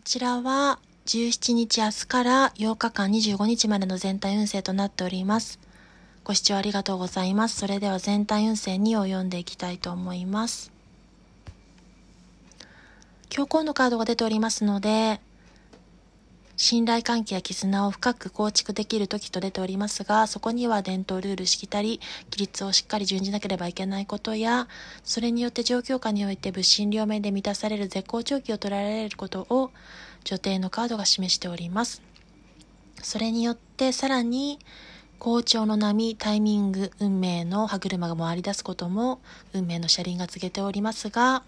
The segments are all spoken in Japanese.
こちらは17日明日から8日間25日までの全体運勢となっております。ご視聴ありがとうございます。それでは全体運勢2を読んでいきたいと思います。教皇のカードが出ておりますので、信頼関係や絆を深く構築できる時と出ておりますが、そこには伝統ルール、しきたり、規律をしっかり順じなければいけないことや、それによって状況下において物心両面で満たされる絶好調期を捉えられることを、女帝のカードが示しております。それによってさらに、好調の波、タイミング、運命の歯車が回り出すことも、運命の車輪が告げておりますが、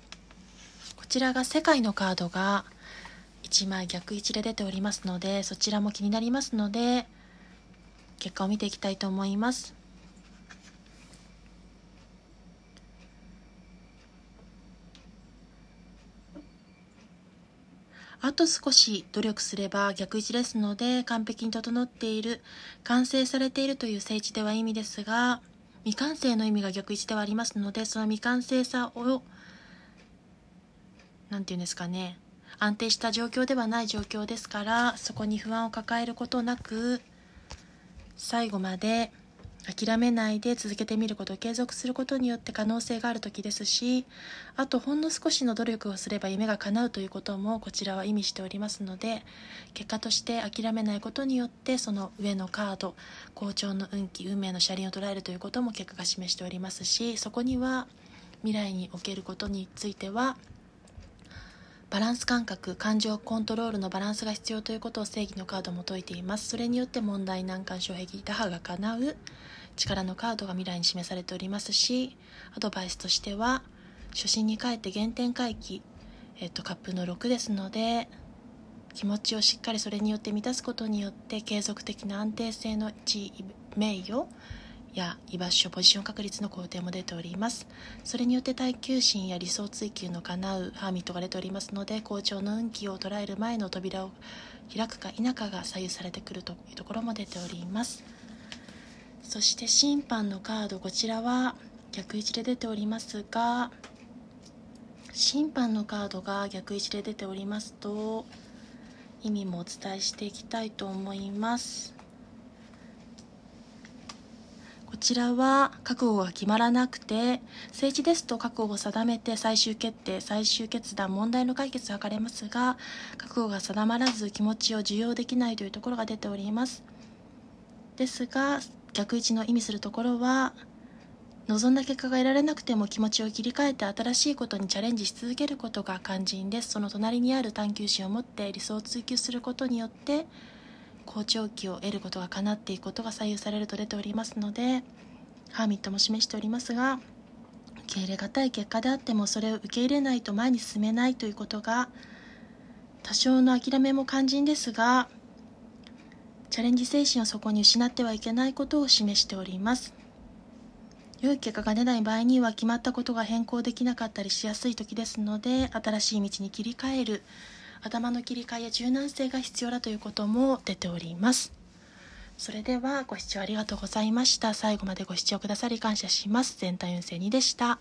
こちらが世界のカードが、1枚逆位置で出ておりますのでそちらも気になりますので結果を見ていきたいと思います。あと少し努力すれば逆位置ですので完璧に整っている完成されているという聖地では意味ですが未完成の意味が逆位置ではありますのでその未完成さを何て言うんですかね安定した状況ではない状況ですからそこに不安を抱えることなく最後まで諦めないで続けてみることを継続することによって可能性がある時ですしあとほんの少しの努力をすれば夢が叶うということもこちらは意味しておりますので結果として諦めないことによってその上のカード好調の運気運命の車輪を捉えるということも結果が示しておりますしそこには未来におけることについてはバランス感覚感情コントロールのバランスが必要ということを正義のカードも説いています。それによって問題難関障壁打破が叶う。力のカードが未来に示されておりますしアドバイスとしては初心に帰って原点回帰、えっと、カップの6ですので気持ちをしっかりそれによって満たすことによって継続的な安定性の地位名誉や居場所ポジション確率の工程も出ております。それによって耐久心や理想追求の叶うハーミットが出ておりますので好調の運気を捉える前の扉を開くか否かが左右されてくるというところも出ております。そして審判のカードこちらは逆位置で出ておりますが審判のカードが逆位置で出ておりますと意味もお伝えしていきたいと思います。こちらは覚悟が決まらなくて政治ですと覚悟を定めて最終決定最終決断問題の解決を図れますが覚悟が定まらず気持ちを受容できないというところが出ております。ですが逆位置の意味するところは望んだ結果が得られなくても気持ちを切り替えて新しいことにチャレンジし続けることが肝心です。その隣にある探求心を持って理想を追求することによって好調期を得ることが叶っていくことが左右されると出ておりますのでハーミットも示しておりますが受け入れがたい結果であってもそれを受け入れないと前に進めないということが多少の諦めも肝心ですがチャレンジ精神をそこに失ってはいけないことを示しております。良い結果が出ない場合には決まったことが変更できなかったりしやすい時ですので新しい道に切り替える頭の切り替えや柔軟性が必要だということも出ております。それではご視聴ありがとうございました。最後までご視聴くださり感謝します。全体運勢2でした。